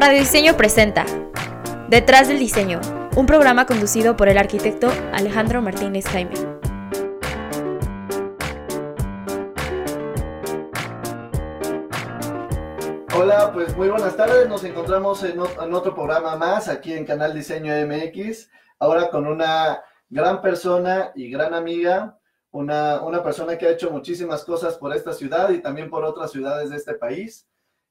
Radio Diseño presenta Detrás del Diseño, un programa conducido por el arquitecto Alejandro Martínez Jaime. Hola, pues muy buenas tardes. Nos encontramos en, otro programa más aquí en Canal Diseño MX. Ahora con una gran persona y gran amiga, una, una persona que ha hecho muchísimas cosas por esta ciudad y también por otras ciudades de este país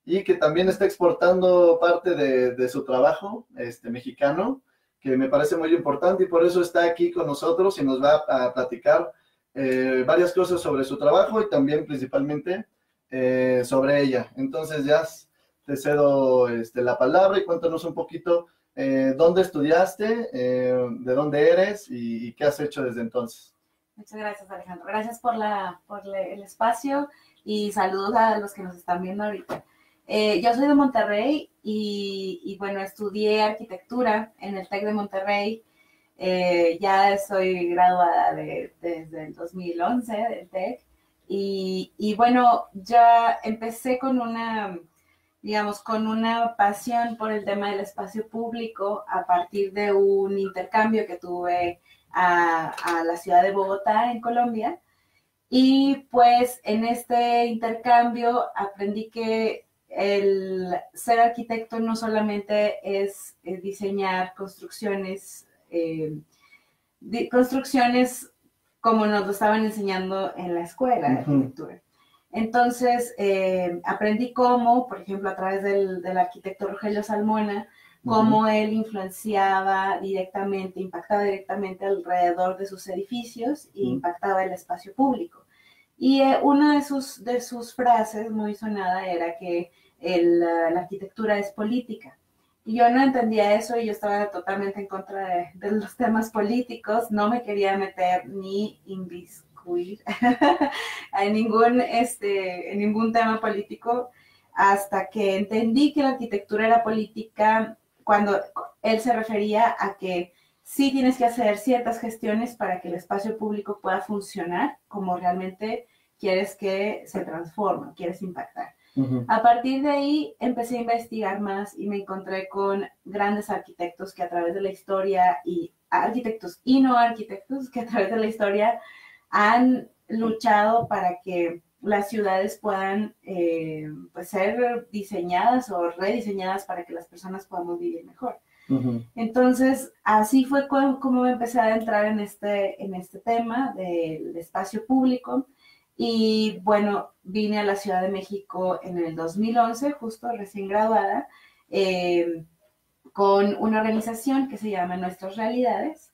y que también está exportando parte de, su trabajo este, mexicano, que me parece muy importante y por eso está aquí con nosotros y nos va a platicar eh, varias cosas sobre su trabajo y también principalmente eh, sobre ella. Entonces ya te cedo este, la palabra y cuéntanos un poquito eh, dónde estudiaste, de dónde eres y, qué has hecho desde entonces. Muchas gracias Alejandro. Gracias por, la, por el espacio y saludos a los que nos están viendo ahorita. Eh, yo soy de Monterrey y, bueno, estudié arquitectura en el TEC de Monterrey. Eh, ya soy graduada desde el 2011 del TEC. Y, y, bueno, ya empecé con una, digamos, con una pasión por el tema del espacio público a partir de un intercambio que tuve a, a la ciudad de Bogotá, en Colombia. Y pues en este intercambio aprendí que el ser arquitecto no solamente es, diseñar construcciones, eh, construcciones como nos lo estaban enseñando en la escuela de arquitectura. Entonces, eh, aprendí cómo, por ejemplo, a través del, arquitecto Rogelio Salmona, cómo él influenciaba directamente, impactaba directamente alrededor de sus edificios e impactaba el espacio público. Y eh, una de sus, de sus frases muy sonada era que la arquitectura es política. Y yo no entendía eso y yo estaba totalmente en contra de, los temas políticos, no me quería meter ni inviscuir en, ningún, este, en ningún tema político hasta que entendí que la arquitectura era política cuando él se refería a que sí tienes que hacer ciertas gestiones para que el espacio público pueda funcionar como realmente quieres que se transforme, quieres impactar. A partir de ahí empecé a investigar más y me encontré con grandes arquitectos que a través de la historia y arquitectos y no arquitectos que a través de la historia han luchado para que las ciudades puedan eh, pues ser diseñadas o rediseñadas para que las personas podamos vivir mejor. Entonces, así fue como, empecé a entrar en este, en este tema del espacio público. Y bueno, vine a la Ciudad de México en el 2011, justo recién graduada, eh, con una organización que se llama Nuestras Realidades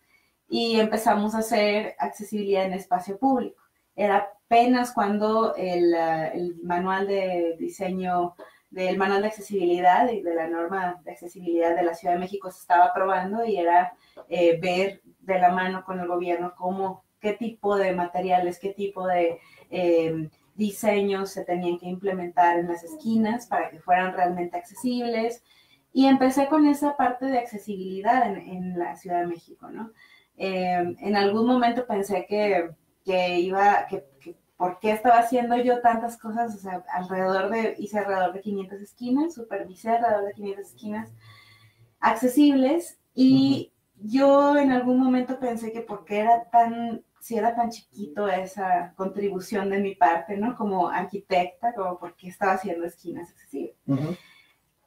y empezamos a hacer accesibilidad en espacio público. Era apenas cuando el manual de diseño del manual de accesibilidad y de la norma de accesibilidad de la Ciudad de México se estaba aprobando y era eh, ver de la mano con el gobierno cómo, qué tipo de materiales, qué tipo de Em, diseños se tenían que implementar en las esquinas para que fueran realmente accesibles. Y empecé con esa parte de accesibilidad en, la Ciudad de México, ¿no? Em, en algún momento pensé que, que iba, que, ¿por qué estaba haciendo yo tantas cosas? O sea, alrededor de, hice alrededor de 500 esquinas, supervisé alrededor de 500 esquinas accesibles y yo en algún momento pensé que por qué era tan si era tan chiquito esa contribución de mi parte, ¿no? Como arquitecta, como porque estaba haciendo esquinas accesibles.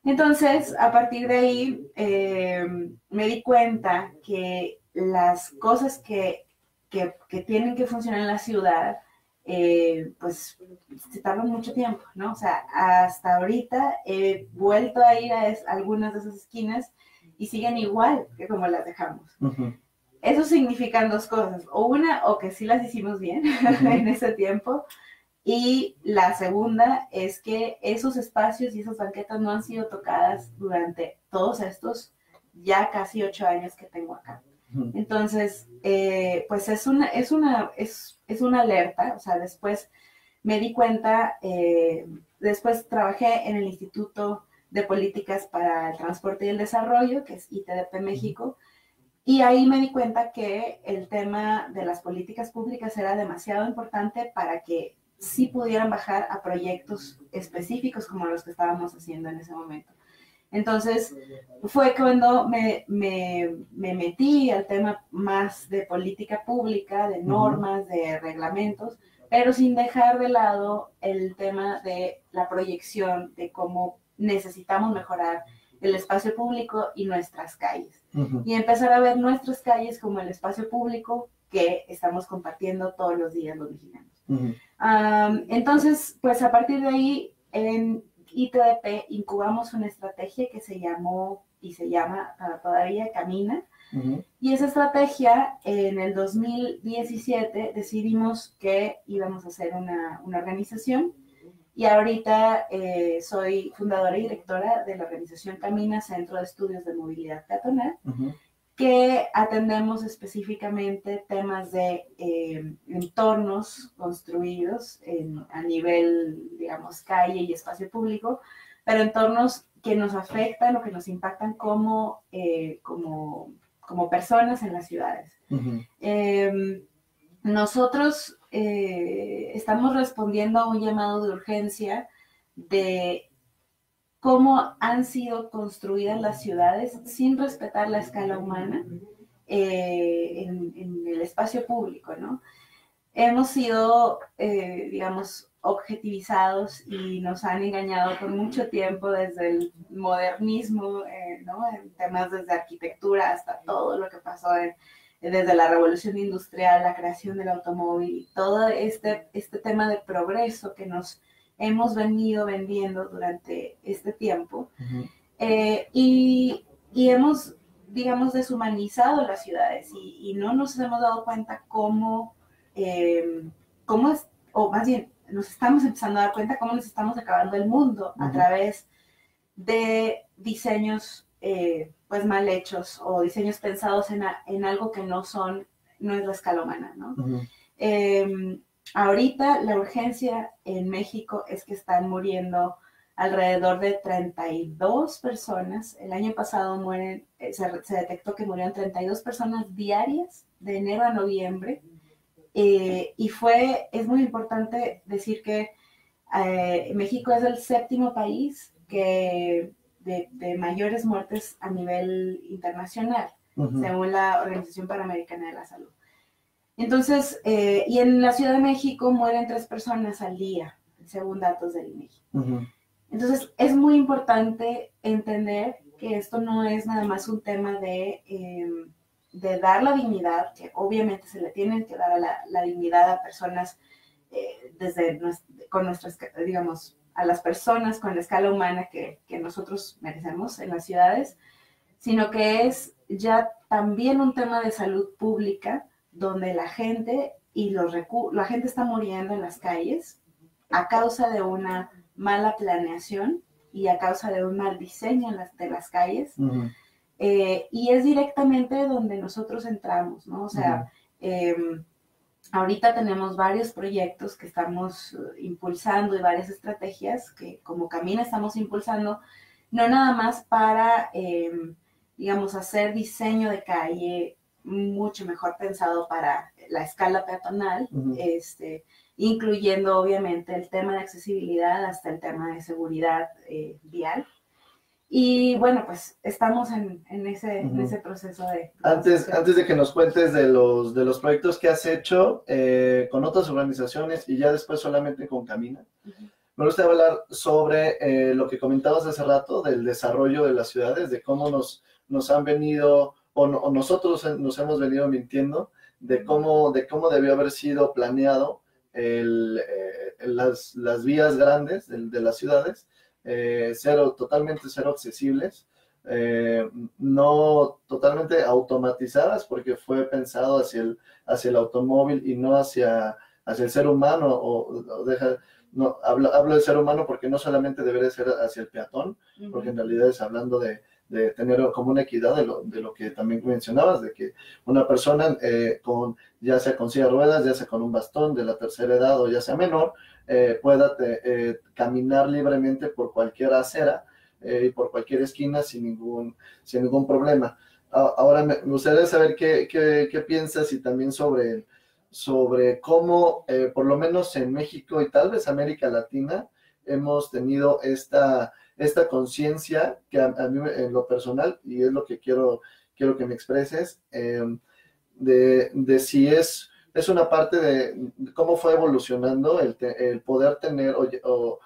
Entonces, a partir de ahí, eh, me di cuenta que las cosas que, que, tienen que funcionar en la ciudad, eh, pues se tardan mucho tiempo, ¿no? O sea, hasta ahorita he vuelto a ir a algunas de esas esquinas y siguen igual que como las dejamos. Eso significan dos cosas, o una, o que sí las hicimos bien en ese tiempo, y la segunda es que esos espacios y esas banquetas no han sido tocadas durante todos estos ya casi ocho años que tengo acá. Entonces, eh, pues es una, es, una, es, es, una alerta, o sea, después me di cuenta, eh, después trabajé en el Instituto de Políticas para el Transporte y el Desarrollo, que es ITDP México, y ahí me di cuenta que el tema de las políticas públicas era demasiado importante para que sí pudieran bajar a proyectos específicos como los que estábamos haciendo en ese momento. Entonces, fue cuando me, me, me, metí al tema más de política pública, de normas, de reglamentos, pero sin dejar de lado el tema de la proyección, de cómo necesitamos mejorar el espacio público y nuestras calles. Y empezar a ver nuestras calles como el espacio público que estamos compartiendo todos los días los mexicanos. entonces, pues a partir de ahí, en ITDP incubamos una estrategia que se llamó y se llama para todavía Camina. Y esa estrategia, en el 2017 decidimos que íbamos a hacer una, una organización. Y ahorita eh, soy fundadora y directora de la organización Camina, Centro de Estudios de Movilidad Peatonal, que atendemos específicamente temas de eh, entornos construidos a nivel, digamos, calle y espacio público, pero entornos que nos afectan o que nos impactan como, eh, como, como personas en las ciudades. Em, nosotros eh, estamos respondiendo a un llamado de urgencia de cómo han sido construidas las ciudades sin respetar la escala humana eh, en, el espacio público, ¿no? Hemos sido, eh, digamos, objetivizados y nos han engañado por mucho tiempo desde el modernismo, ¿no? En temas desde arquitectura hasta todo lo que pasó en desde la revolución industrial, la creación del automóvil, todo este, este tema de progreso que nos hemos venido vendiendo durante este tiempo. Eh, y, y, hemos, digamos, deshumanizado las ciudades y, no nos hemos dado cuenta cómo, eh, cómo es, o más bien, nos estamos empezando a dar cuenta cómo nos estamos acabando el mundo a través de diseños eh, pues mal hechos o diseños pensados en, en, algo que no son, no es la escala humana, ¿no? Em, ahorita la urgencia en México es que están muriendo alrededor de 32 personas. El año pasado mueren, eh, se, detectó que murieron 32 personas diarias de enero a noviembre. Eh, y fue, es muy importante decir que eh, México es el séptimo país que de, mayores muertes a nivel internacional, según la Organización Panamericana de la Salud. Entonces, eh, y en la Ciudad de México mueren tres personas al día, según datos del INEGI. Entonces, es muy importante entender que esto no es nada más un tema de, em, de dar la dignidad, que obviamente se le tiene que dar la, dignidad a personas eh, desde con nuestras, digamos, a las personas con la escala humana que, nosotros merecemos en las ciudades, sino que es ya también un tema de salud pública donde la gente y los la gente está muriendo en las calles a causa de una mala planeación y a causa de un mal diseño de las calles. Eh, y es directamente donde nosotros entramos, ¿no? O sea, Ahorita tenemos varios proyectos que estamos eh, impulsando y varias estrategias que como Camina estamos impulsando, no nada más para, em, digamos, hacer diseño de calle mucho mejor pensado para la escala peatonal, este, incluyendo obviamente el tema de accesibilidad hasta el tema de seguridad eh, vial. Y bueno, pues estamos en, ese, en ese, proceso de... Antes, antes de que nos cuentes de los, de los proyectos que has hecho eh, con otras organizaciones y ya después solamente con Camina, me gustaría hablar sobre eh, lo que comentabas hace rato del desarrollo de las ciudades, de cómo nos, nos han venido, o, nosotros nos hemos venido mintiendo, de cómo, de cómo debió haber sido planeado el, eh, las, las, vías grandes de, de las ciudades eh, cero, totalmente cero accesibles, eh, no totalmente automatizadas porque fue pensado hacia el, hacia el automóvil y no hacia, hacia el ser humano, o, deja, no, hablo, hablo del ser humano porque no solamente debería ser hacia el peatón, porque en realidad es hablando de, de tener como una equidad de lo, de lo, que también mencionabas, de que una persona eh, con, ya sea con silla ruedas, ya sea con un bastón de la tercera edad o ya sea menor, eh, pueda eh, caminar libremente por cualquier acera y por cualquier esquina sin ningún, sin ningún problema. Ahora me gustaría saber qué, qué, qué piensas y también sobre, sobre cómo, por lo menos en México y tal vez América Latina, hemos tenido esta, esta conciencia que a, mí en lo personal, y es lo que quiero, quiero que me expreses, em, de, de, si es, es una parte de cómo fue evolucionando el, el poder tener o,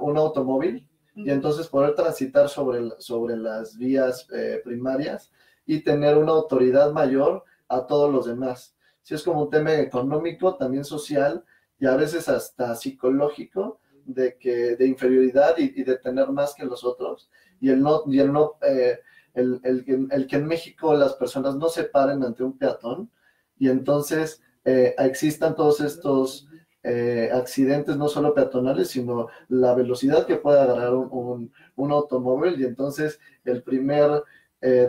un automóvil y entonces poder transitar sobre, sobre las vías eh, primarias y tener una autoridad mayor a todos los demás. Si es como un tema económico, también social y a veces hasta psicológico, de, que, de inferioridad y, de tener más que los otros. Y el no, y el, no eh, el, el, el, que en México las personas no se paren ante un peatón y entonces eh, existan todos estos eh, accidentes, no solo peatonales, sino la velocidad que puede agarrar un, un, automóvil. Y entonces el primer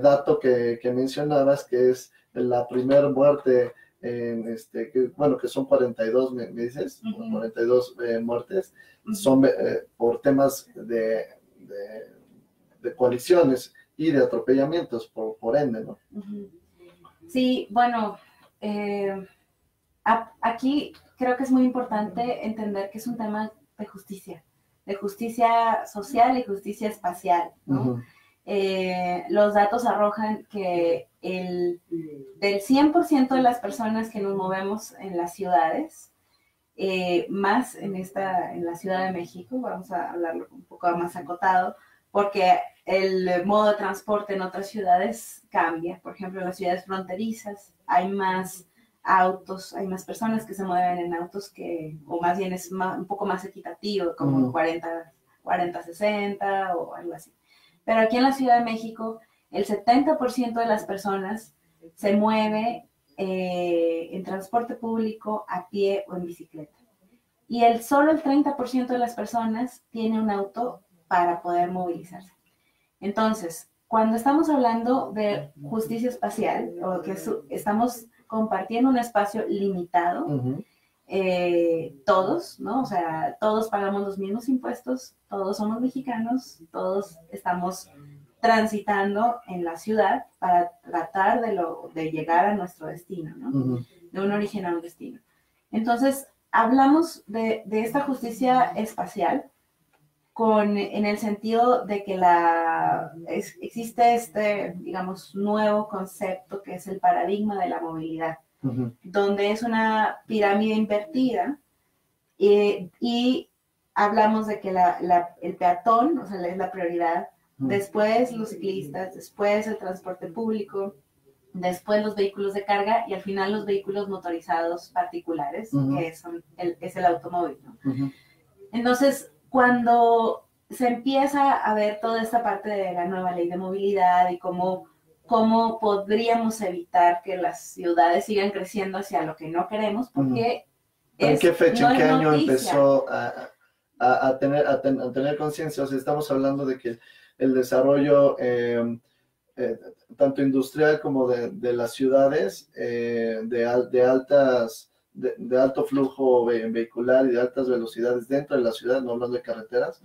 dato que, que mencionabas, que es la primera muerte este, que, bueno, que son 42, me, dices, 42 eh, muertes, son eh, por temas de, de, coaliciones y de atropellamientos, por, por ende, ¿no? Sí, bueno, eh, aquí creo que es muy importante entender que es un tema de justicia, de justicia social y justicia espacial, ¿no? Eh, los datos arrojan que el, del 100% de las personas que nos movemos en las ciudades, eh, más en, esta, en la Ciudad de México, vamos a hablarlo un poco más acotado, porque el modo de transporte en otras ciudades cambia. Por ejemplo, en las ciudades fronterizas hay más autos, hay más personas que se mueven en autos que, o más bien es un poco más equitativo, como 40, 40, 60 o algo así. Pero aquí en la Ciudad de México, el 70% de las personas se mueve eh, en transporte público, a pie o en bicicleta. Y el, solo el 30% de las personas tiene un auto para poder movilizarse. Entonces, cuando estamos hablando de justicia espacial, o que estamos compartiendo un espacio limitado, eh, todos, ¿no? O sea, todos pagamos los mismos impuestos, todos somos mexicanos, todos estamos transitando en la ciudad para tratar de, lo, de llegar a nuestro destino, ¿no? De un origen a un destino. Entonces, hablamos de, de esta justicia espacial con, en el sentido de que la, existe este, digamos, nuevo concepto que es el paradigma de la movilidad donde es una pirámide invertida eh, y hablamos de que el peatón, o sea, es la prioridad, después los ciclistas, después el transporte público, después los vehículos de carga y al final los vehículos motorizados particulares, que son el, es el automóvil. Entonces, cuando se empieza a ver toda esta parte de la nueva ley de movilidad y cómo cómo podríamos evitar que las ciudades sigan creciendo hacia lo que no queremos, porque... ¿En qué fecha, en qué año empezó a, tener, a, tener conciencia? O sea, estamos hablando de que el desarrollo em, eh, tanto industrial como de, las ciudades eh, de, de, altas... De, alto flujo vehicular y de altas velocidades dentro de la ciudad, no hablando de carreteras,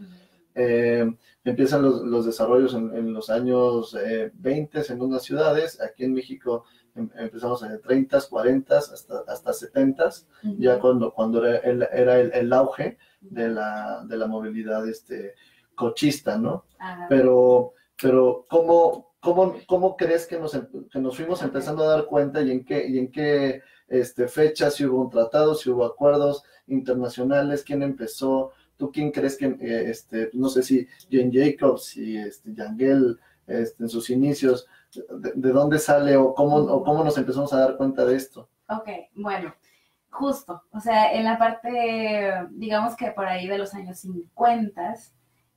eh, empiezan los, desarrollos en, los años 20 eh, en unas ciudades. Aquí en México em, empezamos en 30, 40, hasta, hasta 70, ya cuando, cuando era, el, era el, auge de la, de la, movilidad este, cochista, ¿no? Pero, pero ¿cómo, cómo, cómo crees que nos, que nos fuimos empezando a dar cuenta y en qué, y en qué este, fechas, si hubo un tratado, si hubo acuerdos internacionales, quién empezó? ¿Tú quién crees que, eh, este, no sé si Jane Jacobs y este, Yangel este, en sus inicios, de, dónde sale o cómo, o cómo nos empezamos a dar cuenta de esto? Ok, bueno, justo, o sea, en la parte, digamos que por ahí de los años 50,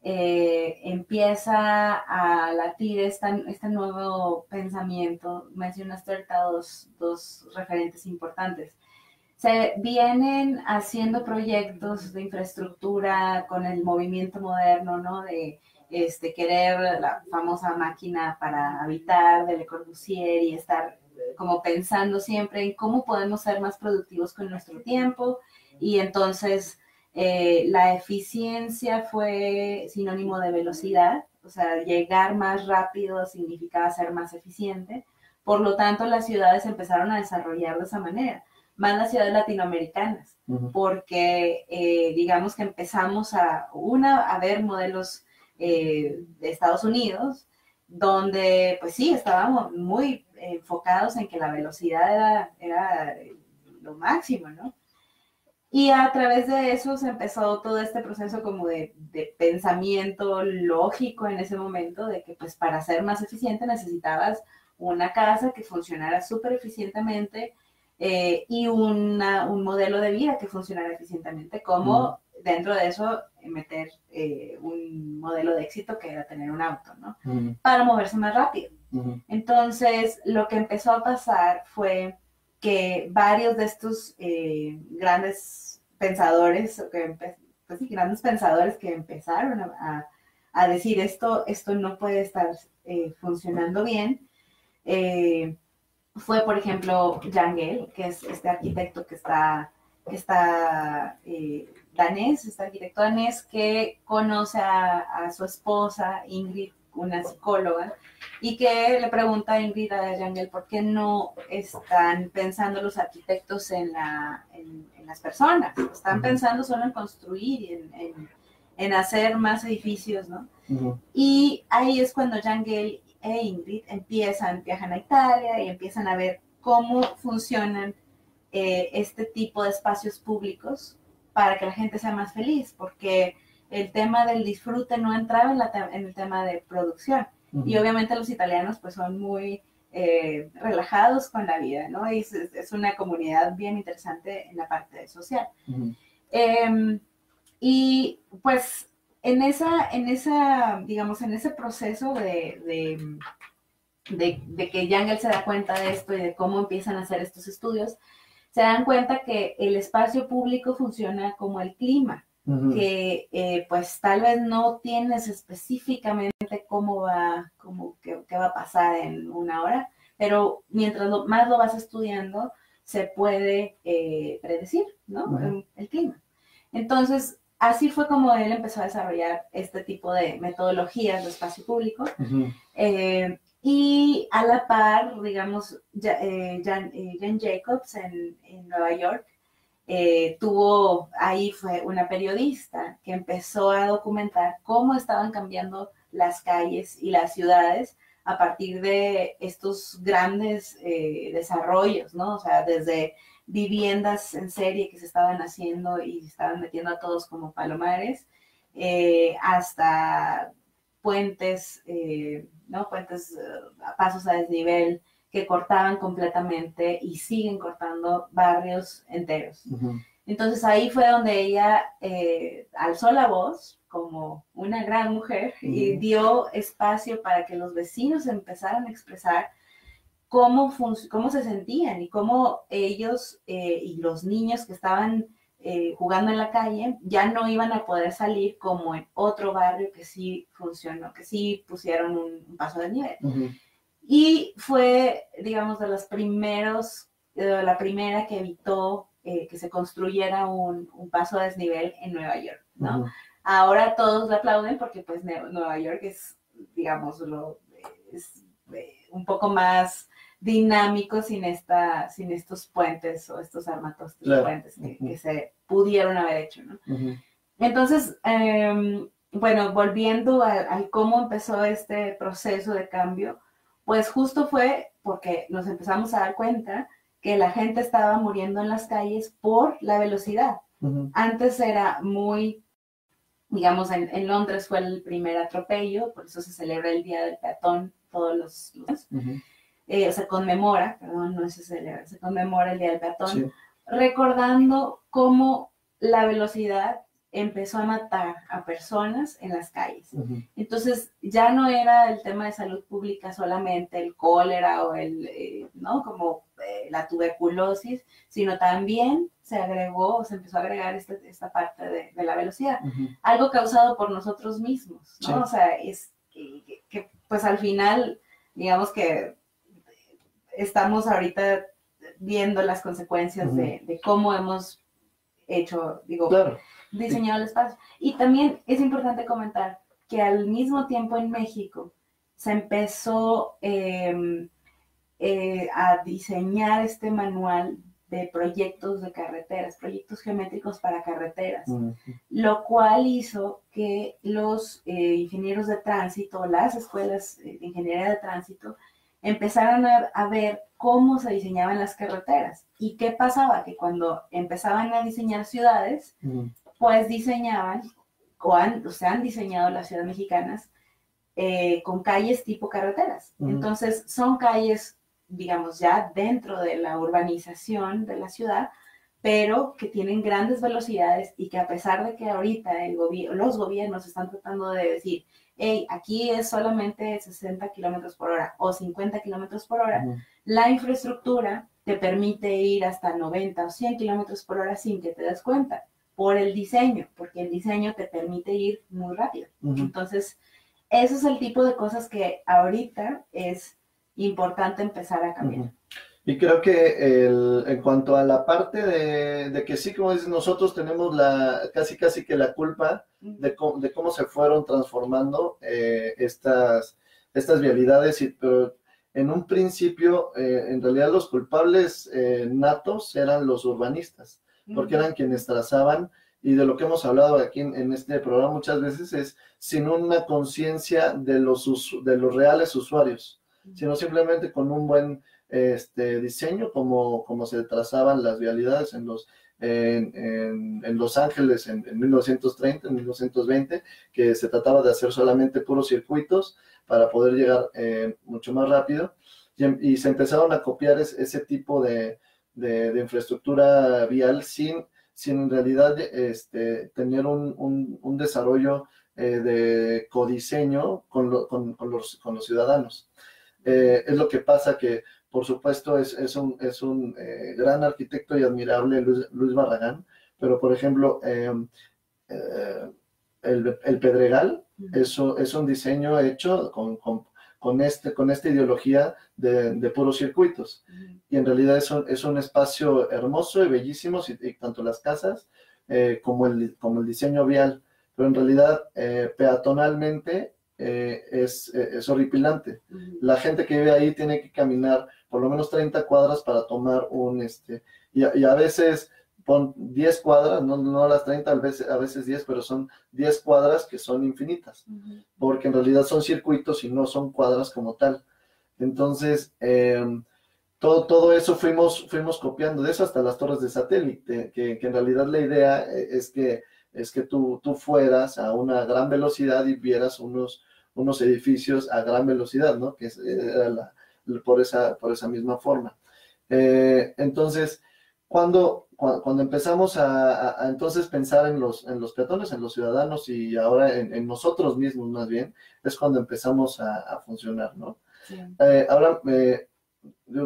eh, empieza a latir este nuevo pensamiento. Mencionaste ahorita dos, dos referentes importantes se vienen haciendo proyectos de infraestructura con el movimiento moderno, ¿no? De este, querer la famosa máquina para habitar de Le Corbusier y estar como pensando siempre en cómo podemos ser más productivos con nuestro tiempo. Y entonces eh, la eficiencia fue sinónimo de velocidad, o sea, llegar más rápido significaba ser más eficiente. Por lo tanto, las ciudades empezaron a desarrollar de esa manera más las ciudades latinoamericanas, porque eh, digamos que empezamos a, una, a ver modelos eh, de Estados Unidos, donde pues sí, estábamos muy enfocados en que la velocidad era, era lo máximo, ¿no? Y a través de eso se empezó todo este proceso como de, de, pensamiento lógico en ese momento, de que pues para ser más eficiente necesitabas una casa que funcionara súper eficientemente eh, y una, un modelo de vida que funcionara eficientemente, como dentro de eso meter eh, un modelo de éxito que era tener un auto, ¿no? Para moverse más rápido. Entonces, lo que empezó a pasar fue que varios de estos eh, grandes pensadores, que pues grandes pensadores que empezaron a, decir esto, esto no puede estar eh, funcionando bien, eh, fue por ejemplo Jan Gell, que es este arquitecto que está, está danés, este arquitecto danés que conoce a su esposa Ingrid una psicóloga, y que le pregunta a Ingrid por qué no están pensando los arquitectos en, la, en, las personas, están pensando solo en construir y en, en, hacer más edificios, ¿no? Y ahí es cuando Yangel e Ingrid empiezan, viajan a Italia y empiezan a ver cómo funcionan eh, este tipo de espacios públicos para que la gente sea más feliz, porque el tema del disfrute no entraba en, el tema de producción. Y obviamente los italianos pues son muy eh, relajados con la vida, ¿no? Y es, una comunidad bien interesante en la parte social. Em, y pues en esa, en esa, digamos, en ese proceso de, de, de, que Yangel se da cuenta de esto y de cómo empiezan a hacer estos estudios, se dan cuenta que el espacio público funciona como el clima que eh, pues tal vez no tienes específicamente cómo va, cómo, qué, va a pasar en una hora, pero mientras más lo vas estudiando, se puede eh, predecir, ¿no? el, clima. Entonces, así fue como él empezó a desarrollar este tipo de metodologías de espacio público. Eh, y a la par, digamos, Jan, Jacobs en, en Nueva York eh, tuvo, ahí fue una periodista que empezó a documentar cómo estaban cambiando las calles y las ciudades a partir de estos grandes eh, desarrollos, ¿no? O sea, desde viviendas en serie que se estaban haciendo y estaban metiendo a todos como palomares, eh, hasta puentes, ¿no? Puentes pasos a desnivel, que cortaban completamente y siguen cortando barrios enteros. Entonces ahí fue donde ella eh, alzó la voz como una gran mujer y dio espacio para que los vecinos empezaran a expresar cómo, cómo se sentían y cómo ellos eh, y los niños que estaban eh, jugando en la calle ya no iban a poder salir como en otro barrio que sí funcionó, que sí pusieron un, paso de nivel. Y fue, digamos, de los primeros, de la primera que evitó eh, que se construyera un, paso a desnivel en Nueva York, ¿no? Ahora todos le aplauden porque pues Nueva York es, digamos, lo, es eh, un poco más dinámico sin, esta, sin estos puentes o estos armatos puentes que, se pudieron haber hecho, ¿no? Entonces, em, bueno, volviendo al cómo empezó este proceso de cambio, pues justo fue porque nos empezamos a dar cuenta que la gente estaba muriendo en las calles por la velocidad. Antes era muy, digamos, en, Londres fue el primer atropello, por eso se celebra el Día del Peatón todos los días. Eh, se conmemora, perdón, no se celebra, se conmemora el Día del Peatón, recordando cómo la velocidad empezó a matar a personas en las calles. Entonces ya no era el tema de salud pública solamente el cólera o el, eh, ¿no? Como eh, la tuberculosis, sino también se agregó o se empezó a agregar este, esta parte de, la velocidad. Algo causado por nosotros mismos, ¿no? O sea, es que, pues al final, digamos que estamos ahorita viendo las consecuencias de, de, cómo hemos hecho, digo, claro diseñado el espacio. Y también es importante comentar que al mismo tiempo en México se empezó em, eh, a diseñar este manual de proyectos de carreteras, proyectos geométricos para carreteras, lo cual hizo que los eh, ingenieros de tránsito, las escuelas de ingeniería de tránsito, empezaran a, ver cómo se diseñaban las carreteras. Y qué pasaba, que cuando empezaban a diseñar ciudades, pues diseñaban, o, han, se han diseñado las ciudades mexicanas eh, con calles tipo carreteras. Entonces, son calles digamos, ya dentro de la urbanización de la ciudad, pero que tienen grandes velocidades y que a pesar de que ahorita el los gobiernos están tratando de decir, hey, aquí es solamente 60 kilómetros por hora o 50 kilómetros por hora, la infraestructura te permite ir hasta 90 o 100 kilómetros por hora sin que te des cuenta por el diseño, porque el diseño te permite ir muy rápido. Entonces, eso es el tipo de cosas que ahorita es importante empezar a cambiar. Y creo que el, en cuanto a la parte de, que sí, como dices, nosotros tenemos la casi casi que la culpa de, de cómo se fueron transformando eh, estas, estas vialidades, y, pero en un principio, eh, en realidad los culpables eh, natos eran los urbanistas, porque eran quienes trazaban, y de lo que hemos hablado aquí en, en este programa muchas veces es sin una conciencia de los, de los reales usuarios sino simplemente con un buen este, diseño, como, como se trazaban las vialidades en los, en, en, Los Ángeles en, 1930, en 1920, que se trataba de hacer solamente puros circuitos para poder llegar eh, mucho más rápido. Y, se empezaron a copiar ese tipo de, de, infraestructura vial sin, sin en realidad este, tener un, un, un desarrollo eh, de codiseño con, con, con, los, con los ciudadanos. Eh, es lo que pasa que, por supuesto, es, es un, es un eh, gran arquitecto y admirable Luis, Barragán, pero, por ejemplo, em, eh, el, el, Pedregal eso es un diseño hecho con, con, con, este, con esta ideología de, de puros circuitos. Y en realidad es un, es un espacio hermoso y bellísimo, y, tanto las casas como, el, como el diseño vial, pero en realidad peatonalmente eh, es, eh, es, horripilante. La gente que vive ahí tiene que caminar por lo menos 30 cuadras para tomar un, este, y, a, veces pon 10 cuadras, no, no las 30, a veces, a veces 10, pero son 10 cuadras que son infinitas, porque en realidad son circuitos y no son cuadras como tal. Entonces, em, todo, todo eso fuimos, fuimos copiando de eso hasta las torres de satélite, que, que en realidad la idea eh, es que, es que tú, tú fueras a una gran velocidad y vieras unos, unos edificios a gran velocidad, ¿no? Que era por, esa, por esa misma forma. Eh, entonces, cuando, cuando, empezamos a, entonces pensar en los, en los peatones, en los ciudadanos y ahora en, nosotros mismos más bien, es cuando empezamos a, funcionar, ¿no? Eh, ahora, eh,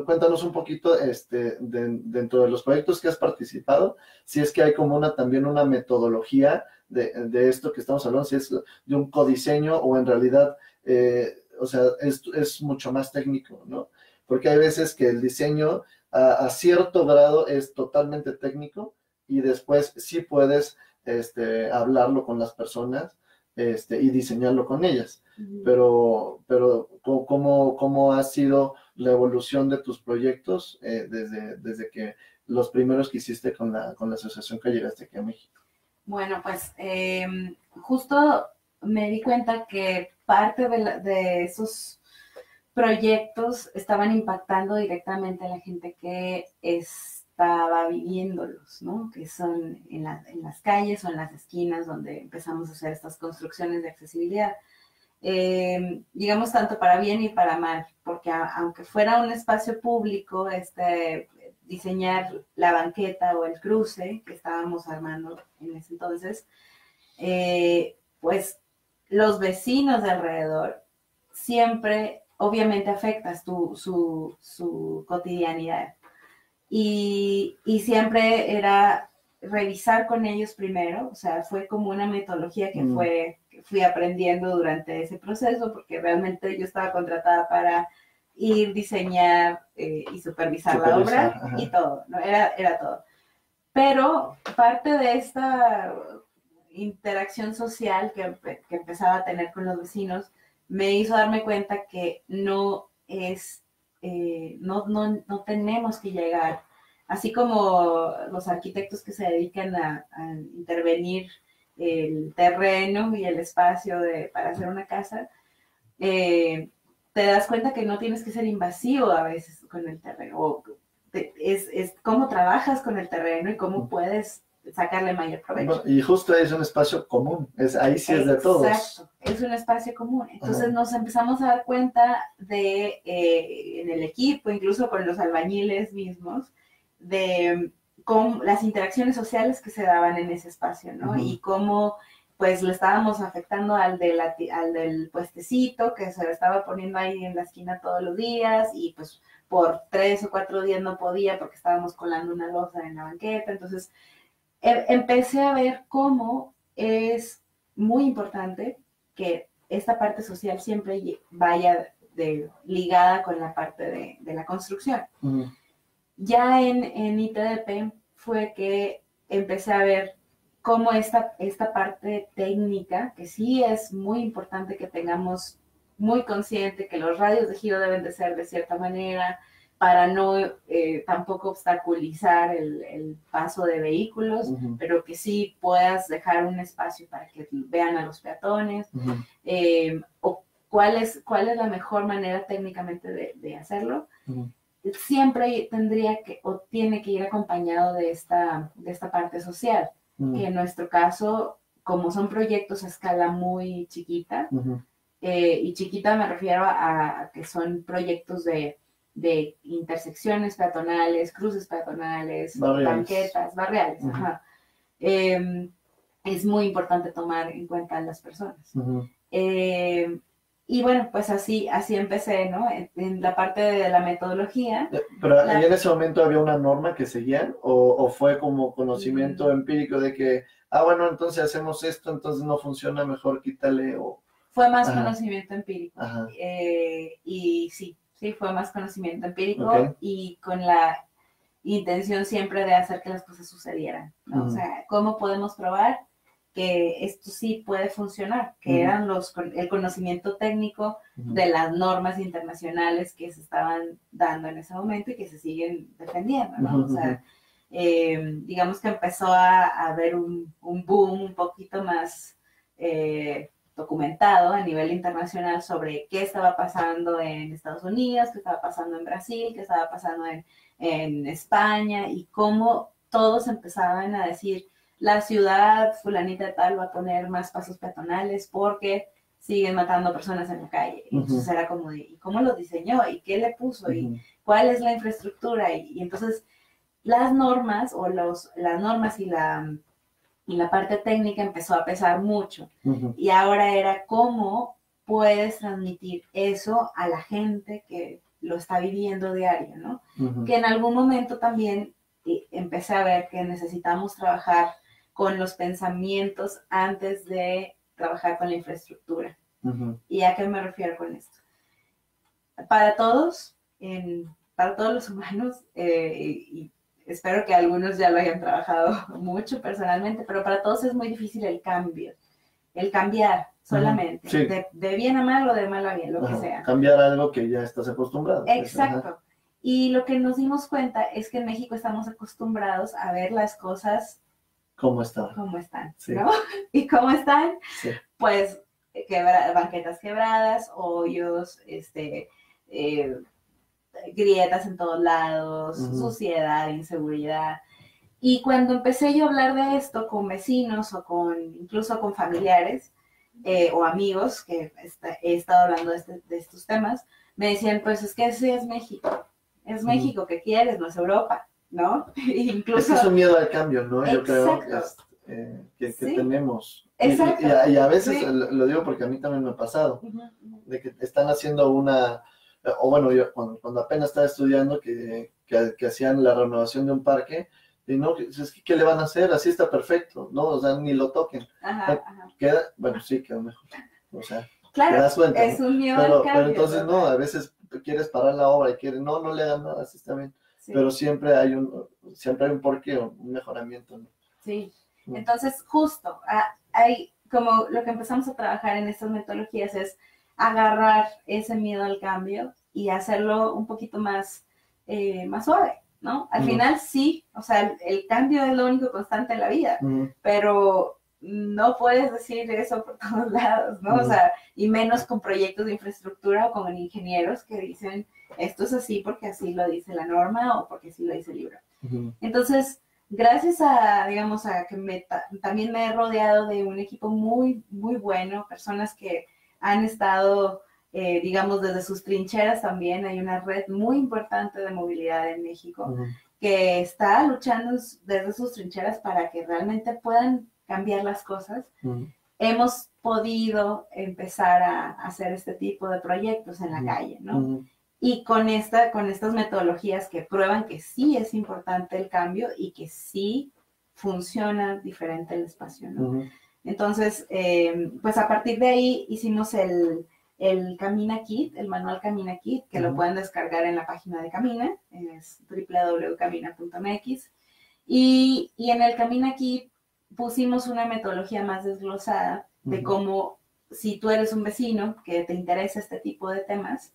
cuéntanos un poquito este, dentro de los proyectos que has participado, si es que hay como una también una metodología de, esto que estamos hablando, si es de un codiseño o en realidad, eh, o sea, es, es, mucho más técnico, ¿no? Porque hay veces que el diseño a, cierto grado es totalmente técnico y después sí puedes este, hablarlo con las personas este, y diseñarlo con ellas. Pero, pero ¿cómo, ¿cómo ha sido la evolución de tus proyectos eh, desde, desde que los primeros que hiciste con la, con la asociación que llegaste aquí a México? Bueno, pues em, justo me di cuenta que parte de, esos proyectos estaban impactando directamente a la gente que estaba viviéndolos, ¿no? Que son en, las calles o en las esquinas donde empezamos a hacer estas construcciones de accesibilidad. Em, digamos tanto para bien y para mal, porque aunque fuera un espacio público, este, diseñar la banqueta o el cruce que estábamos armando en ese entonces, eh, pues los vecinos de alrededor siempre, obviamente, afectas tu, su, su cotidianidad. Y, y, siempre era revisar con ellos primero, o sea, fue como una metodología que, mm. fue, que fui aprendiendo durante ese proceso, porque realmente yo estaba contratada para ir, diseñar eh, y supervisar, la obra y todo, ¿no? Era, era todo. Pero parte de esta interacción social que, que, empezaba a tener con los vecinos me hizo darme cuenta que no es, eh, no, no, no, tenemos que llegar así como los arquitectos que se dedican a, intervenir el terreno y el espacio de, para hacer una casa, eh, te das cuenta que no tienes que ser invasivo a veces con el terreno. es, es cómo trabajas con el terreno y cómo puedes sacarle mayor provecho. y justo es un espacio común, es, ahí sí es de todos. Exacto, es un espacio común. Entonces nos empezamos a dar cuenta de, eh, en el equipo, incluso con los albañiles mismos, de cómo las interacciones sociales que se daban en ese espacio, ¿no? Y cómo pues le estábamos afectando al, de al del puestecito que se lo estaba poniendo ahí en la esquina todos los días y pues por tres o cuatro días no podía porque estábamos colando una losa en la banqueta. Entonces, Em, empecé a ver cómo es muy importante que esta parte social siempre vaya de, ligada con la parte de, la construcción. Ya en, en, ITDP fue que empecé a ver cómo esta, esta parte técnica, que sí es muy importante que tengamos muy consciente que los radios de giro deben de ser de cierta manera, para no eh, tampoco obstaculizar el, paso de vehículos, pero que sí puedas dejar un espacio para que vean a los peatones, eh, o cuál es, cuál es la mejor manera técnicamente de, hacerlo. Siempre tendría que o tiene que ir acompañado de esta, de esta parte social, que en nuestro caso, como son proyectos a escala muy chiquita, eh, y chiquita me refiero a que son proyectos de de intersecciones peatonales, cruces peatonales, banquetas, barriales. Em, es muy importante tomar en cuenta a las personas. Y bueno, pues así, así empecé, ¿no? En, la parte de la metodología. Eh, pero en ese momento había una norma que seguían o, fue como conocimiento mm. empírico de que, ah, bueno, entonces hacemos esto, entonces no funciona, mejor quítale o... Fue más conocimiento empírico. Eh, y sí, sí, fue más conocimiento empírico y con la intención siempre de hacer que las cosas sucedieran, ¿no? O sea, ¿cómo podemos probar que esto sí puede funcionar? Que eran los, el conocimiento técnico de las normas internacionales que se estaban dando en ese momento y que se siguen defendiendo, ¿no? O sea, eh, digamos que empezó a, haber un, un, boom un poquito más eh, documentado a nivel internacional sobre qué estaba pasando en Estados Unidos, qué estaba pasando en Brasil, qué estaba pasando en, España y cómo todos empezaban a decir, la ciudad fulanita tal va a poner más pasos peatonales porque siguen matando personas en la calle. Entonces era como, ¿y cómo lo diseñó? ¿Y qué le puso? ¿Y cuál es la infraestructura? Y, entonces las normas o los, las normas y la y la parte técnica empezó a pesar mucho. Y ahora era cómo puedes transmitir eso a la gente que lo está viviendo diario, ¿no? Que en algún momento también eh, empecé a ver que necesitamos trabajar con los pensamientos antes de trabajar con la infraestructura. ¿Y a qué me refiero con esto? Para todos, para todos los humanos, eh, y espero que algunos ya lo hayan trabajado mucho personalmente, pero para todos es muy difícil el cambio, el cambiar solamente, de, bien a mal o de mal a bien, lo que sea. Cambiar algo que ya estás acostumbrado. Exacto. y lo que nos dimos cuenta es que en México estamos acostumbrados a ver las cosas como están. Como están, ¿no? ¿Y cómo están? Pues banquetas quebradas, hoyos, este, eh, grietas en todos lados, suciedad, inseguridad. Y cuando empecé yo a hablar de esto con vecinos o con incluso con familiares eh, o amigos que he estado hablando este, de, estos temas, me decían, pues es que ese es México, es México que quieres, no es Europa, ¿no? incluso... Es, un miedo al cambio, ¿no? Yo creo eh, que, tenemos. Y, a, veces lo digo porque a mí también me ha pasado, de que están haciendo una o bueno, yo cuando, apenas estaba estudiando que, hacían la renovación de un parque, y no, es que, ¿qué le van a hacer? Así está perfecto, ¿no? O sea, ni lo toquen. Ajá, Queda, bueno, sí, quedó mejor. O sea, claro, das cuenta, es un miedo pero, pero entonces no, a veces quieres parar la obra y quieres, no, no le hagan nada, así está bien. Pero siempre hay un, siempre hay un porqué, un mejoramiento, ¿no? Sí, entonces justo, ah, hay como lo que empezamos a trabajar en estas metodologías es agarrar ese miedo al cambio y hacerlo un poquito más, eh, más suave, ¿no? Al final sí, o sea, el, cambio es lo único constante en la vida, pero no puedes decir eso por todos lados, ¿no? O sea, y menos con proyectos de infraestructura o con ingenieros que dicen, esto es así porque así lo dice la norma o porque así lo dice el libro. Entonces, gracias a, digamos, a que me, también me he rodeado de un equipo muy, muy bueno, personas que han estado, eh, digamos, desde sus trincheras también. Hay una red muy importante de movilidad en México que está luchando desde sus trincheras para que realmente puedan cambiar las cosas. Hemos podido empezar a hacer este tipo de proyectos en la calle, ¿no? y con, esta, con estas metodologías que prueban que sí es importante el cambio y que sí funciona diferente el espacio, ¿no? Entonces, eh, pues a partir de ahí hicimos el, el Camina Kit, el manual Camina Kit, que lo pueden descargar en la página de Camina, es www.camina.mx. Y, y en el Camina Kit pusimos una metodología más desglosada de cómo, si tú eres un vecino que te interesa este tipo de temas,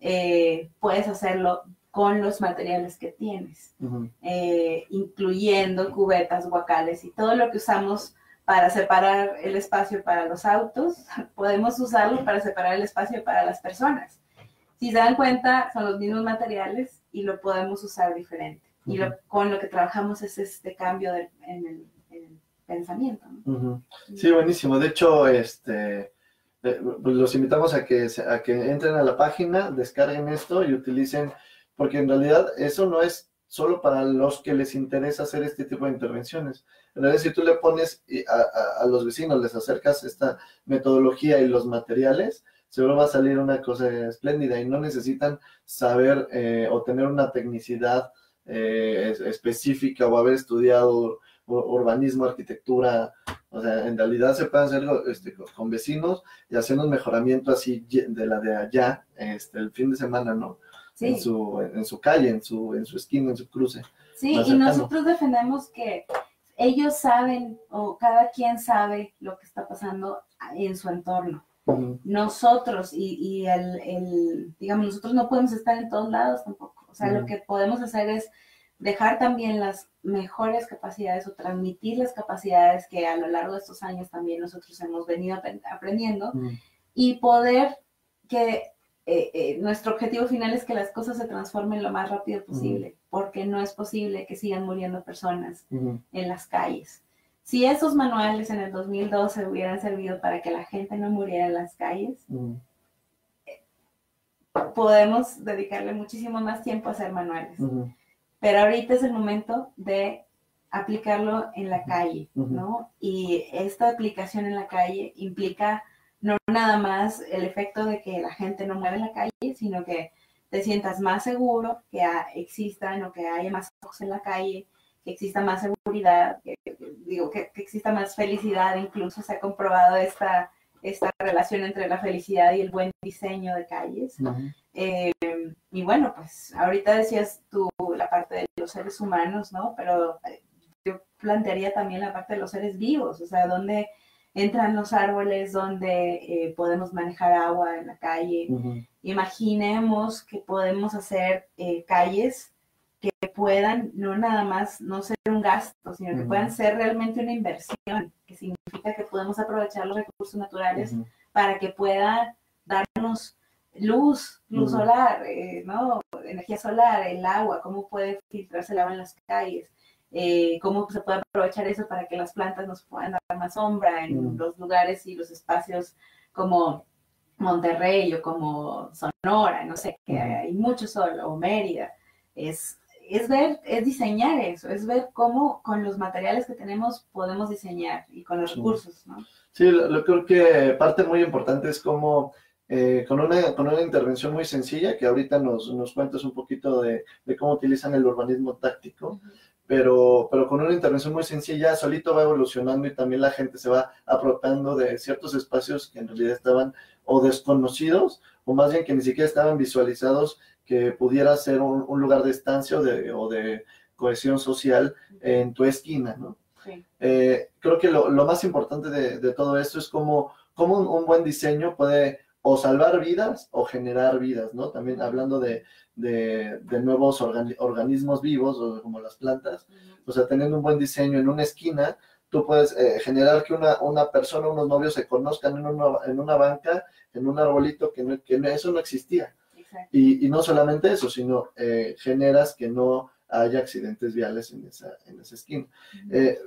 eh, puedes hacerlo con los materiales que tienes, eh, incluyendo cubetas, guacales y todo lo que usamos para separar el espacio para los autos, podemos usarlo para separar el espacio para las personas. Si se dan cuenta, son los mismos materiales y lo podemos usar diferente. Y con lo que trabajamos es este cambio en, el, pensamiento. Sí, buenísimo. De hecho, este, pues, los invitamos a que, a que entren a la página, descarguen esto y utilicen, porque en realidad eso no es solo para los que les interesa hacer este tipo de intervenciones. En realidad, si tú le pones a, a, los vecinos, les acercas esta metodología y los materiales, seguro va a salir una cosa espléndida y no necesitan saber eh, o tener una tecnicidad eh, específica o haber estudiado urbanismo, arquitectura, o sea, en realidad se puede hacer este, con vecinos y hacer un mejoramiento así de la de allá, este, el fin de semana, ¿no? Sí. En, su, en su calle, en su, en su esquina, en su cruce. Sí, y nosotros defendemos que ellos saben o cada quien sabe lo que está pasando en su entorno. Nosotros y, y el, el, digamos, nosotros no podemos estar en todos lados tampoco. O sea, lo que podemos hacer es dejar también las mejores capacidades o transmitir las capacidades que a lo largo de estos años también nosotros hemos venido aprendiendo mm. y poder que eh, eh, nuestro objetivo final es que las cosas se transformen lo más rápido mm. posible, porque no es posible que sigan muriendo personas mm. en las calles. Si esos manuales en el 2012 hubieran servido para que la gente no muriera en las calles, eh, podemos dedicarle muchísimo más tiempo a hacer manuales. Pero ahorita es el momento de aplicarlo en la calle, ¿no? Y esta aplicación en la calle implica no nada más el efecto de que la gente no mueve en la calle, sino que te sientas más seguro, que existan o que haya más ojos en la calle, que exista más seguridad, que, digo, que, exista más felicidad, incluso se ha comprobado esta, esta relación entre la felicidad y el buen diseño de calles. Eh, y bueno, pues ahorita decías tú la parte de los seres humanos, ¿no? Pero eh, yo plantearía también la parte de los seres vivos, o sea, dónde entran los árboles, dónde eh, podemos manejar agua en la calle. Imaginemos que podemos hacer calles que puedan no nada más no ser un gasto, sino que puedan ser realmente una inversión, que significa que podemos aprovechar los recursos naturales para que pueda darnos luz, luz solar, eh, ¿no? Energía solar, el agua, cómo puede filtrarse el agua en las calles, eh, cómo se puede aprovechar eso para que las plantas nos puedan dar más sombra en los lugares y los espacios como Monterrey o como Sonora, no sé, que hay mucho sol, o Mérida. Es, es ver, es diseñar eso, es ver cómo con los materiales que tenemos podemos diseñar y con los recursos, ¿no? Sí, lo, creo que parte muy importante es cómo eh, con, una, con una intervención muy sencilla, que ahorita nos, nos cuentas un poquito de, de cómo utilizan el urbanismo táctico, pero, pero con una intervención muy sencilla, solito va evolucionando y también la gente se va apropiando de ciertos espacios que en realidad estaban o desconocidos, o más bien que ni siquiera estaban visualizados, que pudiera ser un, lugar de estancia o de, o de, cohesión social en tu esquina, ¿no? Eh, creo que lo, lo, más importante de, de, todo esto es cómo, cómo un, buen diseño puede o salvar vidas o generar vidas, ¿no? También hablando de, de, nuevos organismos vivos, como las plantas, o sea, teniendo un buen diseño en una esquina, tú puedes eh, generar que una, una, persona, unos novios se conozcan en una, en una banca, en un arbolito, que, que eso no existía. Y, y, no solamente eso, sino eh, generas que no haya accidentes viales en esa, en esa esquina. Eh,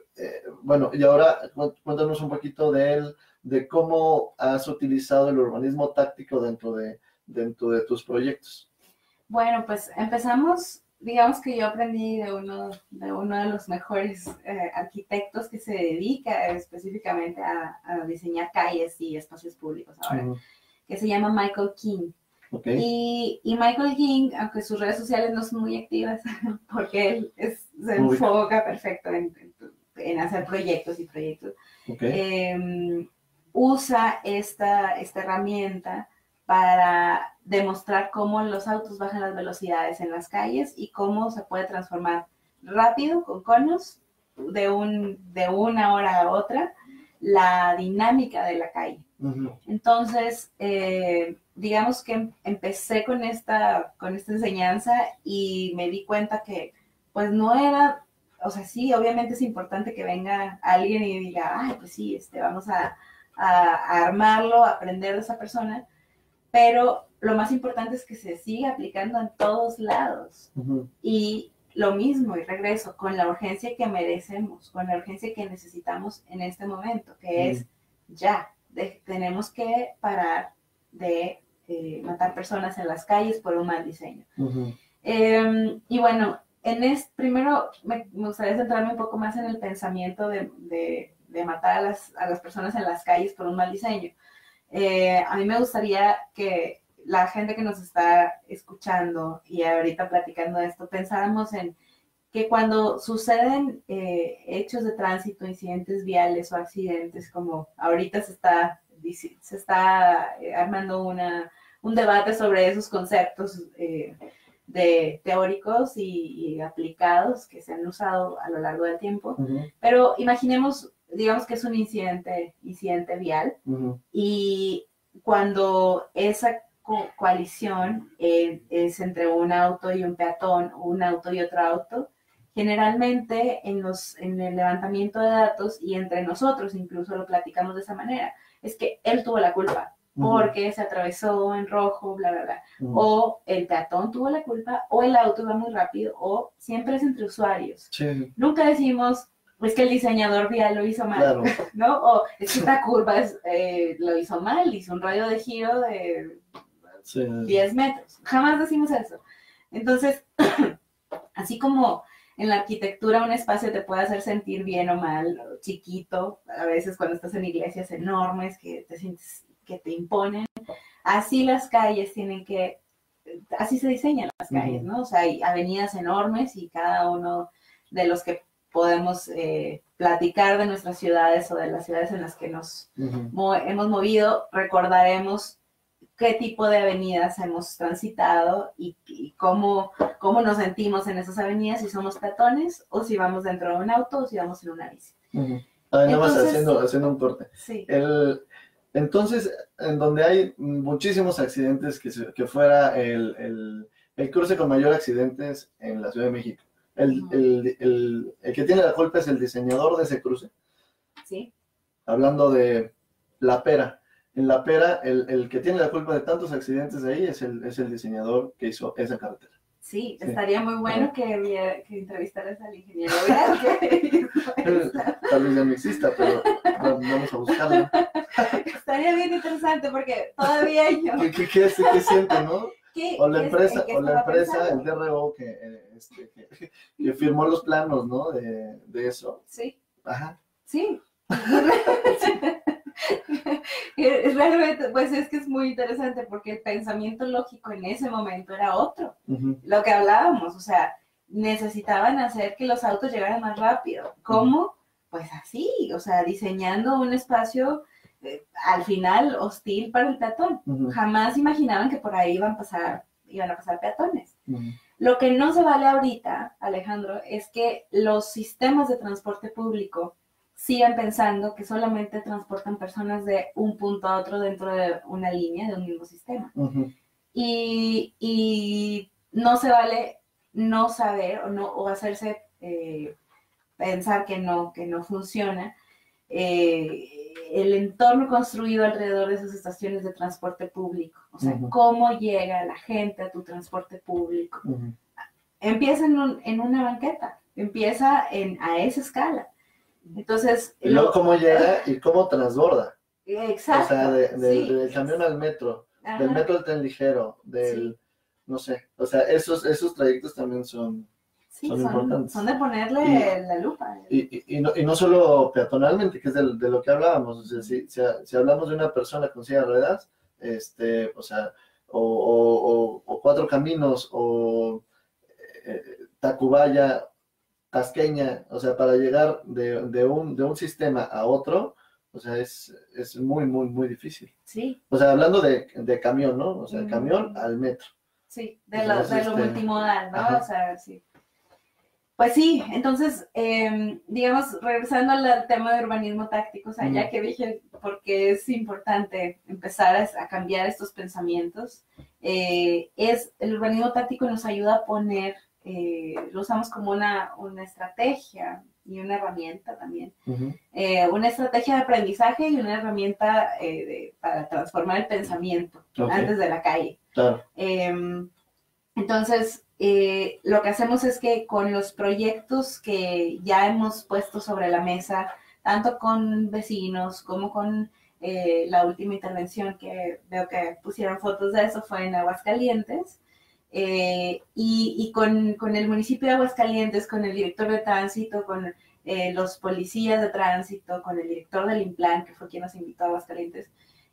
bueno, y ahora cuéntanos un poquito de él, de cómo has utilizado el urbanismo táctico dentro de, dentro de tus proyectos. Bueno, pues empezamos, digamos que yo aprendí de uno de, uno de los mejores eh, arquitectos que se dedica específicamente a, diseñar calles y espacios públicos ahora, que se llama Michael King. Y, y, Michael King, aunque sus redes sociales no son muy activas, porque él se enfoca perfecto en, en, hacer proyectos y proyectos, eh, usa esta, esta herramienta para demostrar cómo los autos bajan las velocidades en las calles y cómo se puede transformar rápido con conos de, un, de una hora a otra la dinámica de la calle. Entonces, eh, digamos que empecé con esta, con esta enseñanza y me di cuenta que pues no era, o sea, sí, obviamente es importante que venga alguien y diga, ay, pues sí, este, vamos a, a, armarlo, a aprender de esa persona, pero lo más importante es que se siga aplicando en todos lados. Y lo mismo, y regreso, con la urgencia que merecemos, con la urgencia que necesitamos en este momento, que es ya, tenemos que parar de eh, matar personas en las calles por un mal diseño. Em, y bueno, en este, primero me, gustaría centrarme un poco más en el pensamiento de, de matar a las, a las, personas en las calles por un mal diseño. Eh, a mí me gustaría que la gente que nos está escuchando y ahorita platicando de esto, pensáramos en que cuando suceden eh, hechos de tránsito, incidentes viales o accidentes, como ahorita se está, se está eh, armando una, un debate sobre esos conceptos de teóricos y, aplicados que se han usado a lo largo del tiempo, pero imaginemos digamos que es un incidente, incidente vial, y cuando esa coalición eh, es entre un auto y un peatón, un auto y otro auto, generalmente en, los, en el levantamiento de datos y entre nosotros incluso lo platicamos de esa manera, es que él tuvo la culpa porque se atravesó en rojo, bla, bla, bla. O el peatón tuvo la culpa, o el auto iba muy rápido, o siempre es entre usuarios. Nunca decimos, es que el diseñador vial lo hizo mal, ¿no? O es que esta curva eh, lo hizo mal, hizo un radio de giro de 10 metros. Jamás decimos eso. Entonces, así como en la arquitectura un espacio te puede hacer sentir bien o mal, chiquito, a veces cuando estás en iglesias enormes que te sientes que te imponen, así las calles tienen que, así se diseñan las calles, ¿no? O sea, hay avenidas enormes y cada uno de los que podemos eh, platicar de nuestras ciudades o de las ciudades en las que nos hemos movido, recordaremos qué tipo de avenidas hemos transitado y, cómo, cómo nos sentimos en esas avenidas, si somos peatones o si vamos dentro de un auto o si vamos en una bici. haciendo, haciendo un corte. Sí. entonces, en donde hay muchísimos accidentes, que, que fuera el, el cruce con mayor accidentes en la Ciudad de México el, que tiene la culpa es el diseñador de ese cruce. Sí. Hablando de la pera. En la pera, el, que tiene la culpa de tantos accidentes de ahí es el, es el diseñador que hizo esa carretera. Sí, estaría muy bueno que, que entrevistaras al ingeniero. Tal vez ya no exista, pero vamos a buscarlo. Estaría bien interesante porque todavía yo... ¿Qué, qué, qué siente, no? O la empresa, o la empresa, el DRO que, este, que, firmó los planos, ¿no? De, de eso. Sí. Ajá. Sí. Realmente, pues es que es muy interesante porque el pensamiento lógico en ese momento era otro. Lo que hablábamos, o sea, necesitaban hacer que los autos llegaran más rápido. ¿Cómo? Pues así, o sea, diseñando un espacio al final hostil para el peatón. Jamás imaginaban que por ahí iban a pasar, iban a pasar peatones. Lo que no se vale ahorita, Alejandro, es que los sistemas de transporte público sigan pensando que solamente transportan personas de un punto a otro dentro de una línea, de un mismo sistema. y, no se vale no saber o, no, o hacerse eh, pensar que no, que no funciona. Eh, el entorno construido alrededor de esas estaciones de transporte público, o sea, cómo llega la gente a tu transporte público. Empieza en, en, una banqueta, empieza en, a esa escala. Entonces... Y luego cómo llega y cómo transborda. Exacto. O sea, del camión al metro, del metro al tren ligero, del, no sé, o sea, esos, esos trayectos también son, son, importantes. Son de ponerle la lupa. Y, y, no, y, no, solo peatonalmente, que es de, lo que hablábamos, o sea, si, si, hablamos de una persona con silla de ruedas, este, o sea, o, o, cuatro caminos, o eh, Tacubaya, tasqueña, o sea, para llegar de, un, de un sistema a otro, o sea, es, es muy, muy, muy difícil. Sí. O sea, hablando de, de camión, ¿no? O sea, camión al metro. Sí, de, lo, de lo este, multimodal, ¿no? O sea, sí. Pues sí, entonces, em, digamos, regresando al tema de urbanismo táctico, o sea, ya que dije porque es importante empezar a, cambiar estos pensamientos, eh, es el urbanismo táctico nos ayuda a poner eh, lo usamos como una, una, estrategia y una herramienta también. Eh, una estrategia de aprendizaje y una herramienta para transformar el pensamiento antes de la calle. Em, entonces, lo que hacemos es que con los proyectos que ya hemos puesto sobre la mesa, tanto con vecinos como con la última intervención que veo que pusieron fotos de eso fue en Aguascalientes, eh, y, con, el municipio de Aguascalientes, con el director de tránsito, con eh, los policías de tránsito, con el director del Implan, que fue quien nos invitó a Aguascalientes,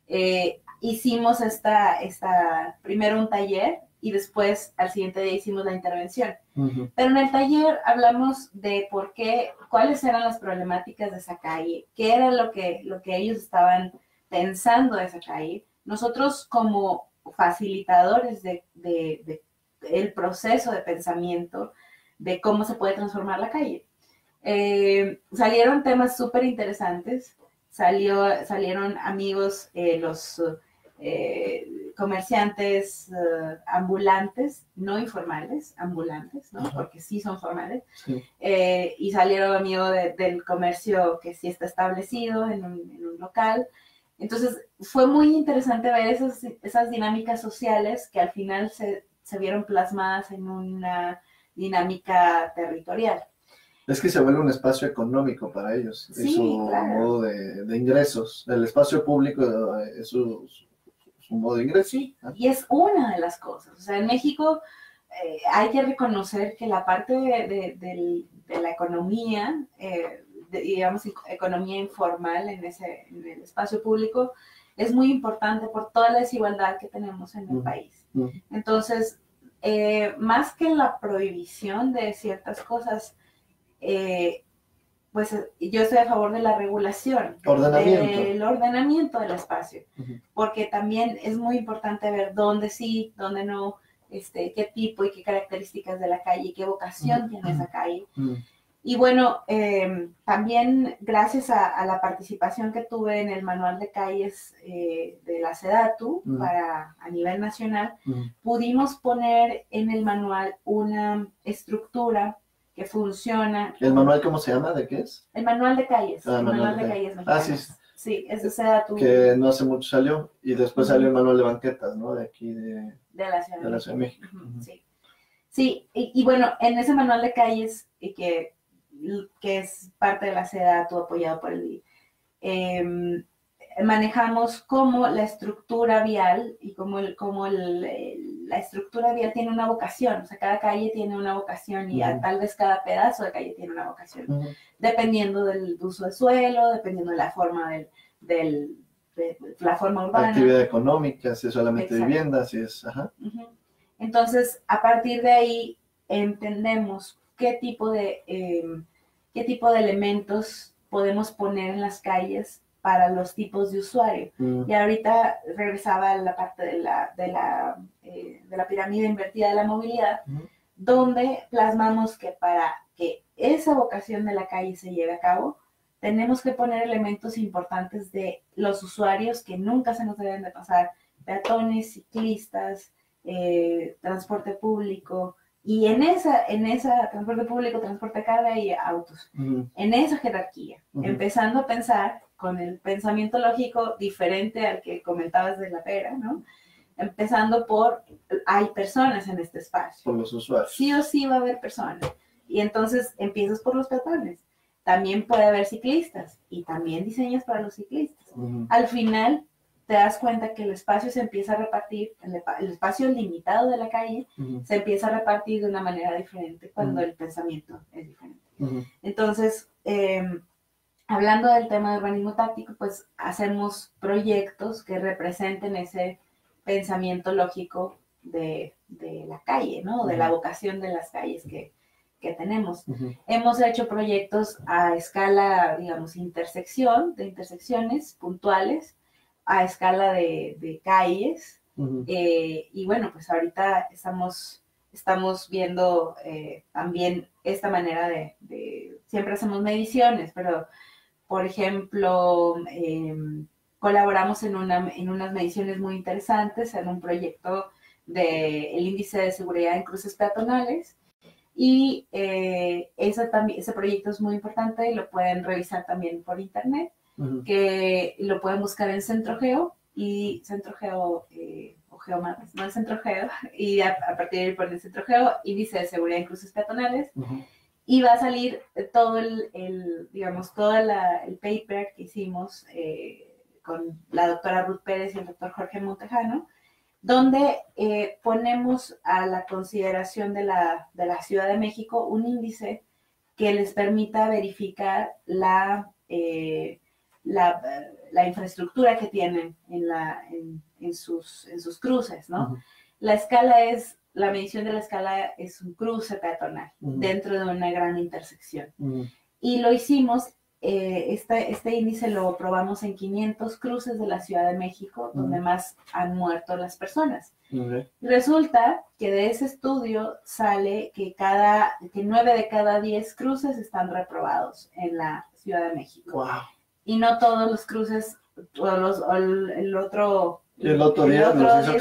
eh, hicimos esta, esta, primero un taller y después al siguiente día hicimos la intervención. Pero en el taller hablamos de por qué, cuáles eran las problemáticas de esa calle, qué era lo que, lo que ellos estaban pensando de esa calle. Nosotros como facilitadores de, de el proceso de pensamiento de cómo se puede transformar la calle. Eh, salieron temas súper interesantes, salió, salieron amigos, eh, los eh, comerciantes ambulantes, no informales, ambulantes, ¿no? Porque sí son formales, y salieron amigos del comercio que sí está establecido en un, local. Entonces, fue muy interesante ver esas, esas dinámicas sociales que al final se, se vieron plasmadas en una dinámica territorial. Es que se vuelve un espacio económico para ellos, es su modo de, ingresos. El espacio público es su, modo de. Sí, y es una de las cosas. O sea, en México eh, hay que reconocer que la parte de, la economía, eh, digamos, economía informal en, ese, en el espacio público, es muy importante por toda la desigualdad que tenemos en el país. Entonces, eh, más que la prohibición de ciertas cosas, eh, pues yo estoy a favor de la regulación, del ordenamiento. del espacio, porque también es muy importante ver dónde sí, dónde no, este, qué tipo y qué características de la calle, qué vocación tiene esa calle. Y bueno, eh, también gracias a, la participación que tuve en el manual de calles eh, de la SEDATU para, a nivel nacional, pudimos poner en el manual una estructura que funciona. ¿El manual cómo se llama? ¿De qué es? El manual de calles. Ah, el manual, de, calles. Ah, sí. Sí, es de SEDATU. Que no hace mucho salió y después salió el manual de banquetas, ¿no? De aquí de, de la Ciudad de, México. Sí. Sí, y, y, bueno, en ese manual de calles, y que que es parte de la SEDATU apoyado por el eh, manejamos cómo la estructura vial y cómo, el, cómo el, la estructura vial tiene una vocación, o sea, cada calle tiene una vocación y tal vez cada pedazo de calle tiene una vocación, dependiendo del uso de suelo, dependiendo de la forma del, del de la forma urbana. Actividad económica, si es solamente vivienda, si es... Ajá. Entonces, a partir de ahí entendemos qué tipo de, em, qué tipo de elementos podemos poner en las calles para los tipos de usuario. Mm. Y ahorita regresaba a la parte de la, de la, eh, de la pirámide invertida de la movilidad, donde plasmamos que para que esa vocación de la calle se lleve a cabo, tenemos que poner elementos importantes de los usuarios que nunca se nos deben de pasar, peatones, ciclistas, eh, transporte público, y en esa, en esa transporte público, transporte carga y autos, en esa jerarquía, empezando a pensar con el pensamiento lógico diferente al que comentabas de la pera, ¿no? Empezando por, hay personas en este espacio. Por los usuarios. Sí o sí va a haber personas. Y entonces empiezas por los peatones. También puede haber ciclistas y también diseñas para los ciclistas. Al final te das cuenta que el espacio se empieza a repartir, el, espacio limitado de la calle se empieza a repartir de una manera diferente cuando el pensamiento es diferente. Entonces, em, hablando del tema de urbanismo táctico, pues hacemos proyectos que representen ese pensamiento lógico de, la calle, ¿no? De la vocación de las calles que, tenemos. Hemos hecho proyectos a escala, digamos, intersección, de intersecciones puntuales, a escala de, calles. Eh, y bueno, pues ahorita estamos, estamos viendo eh, también esta manera de, siempre hacemos mediciones, pero por ejemplo, em, colaboramos en, una, en unas mediciones muy interesantes en un proyecto del índice de seguridad en cruces peatonales. Y eh, ese, proyecto es muy importante y lo pueden revisar también por internet que lo pueden buscar en CentroGeo y CentroGeo eh, o Geomapas, no el CentroGeo, y a, partir de ahí ponen CentroGeo, índice de seguridad en cruces peatonales, y va a salir todo el, digamos, todo el paper que hicimos eh, con la doctora Ruth Pérez y el doctor Jorge Montejano, donde eh, ponemos a la consideración de la, de la Ciudad de México un índice que les permita verificar la la, infraestructura que tienen en, la, en, sus, en sus cruces, ¿no? La escala es, la medición de la escala es un cruce peatonal dentro de una gran intersección. Y lo hicimos, eh, este, este, índice lo probamos en 500 cruces de la Ciudad de México, donde más han muerto las personas. Resulta que de ese estudio sale que cada que 9 de cada 10 cruces están reprobados en la Ciudad de México. Wow y no todos los cruces o, los, el, otro... el otro día el otro hizo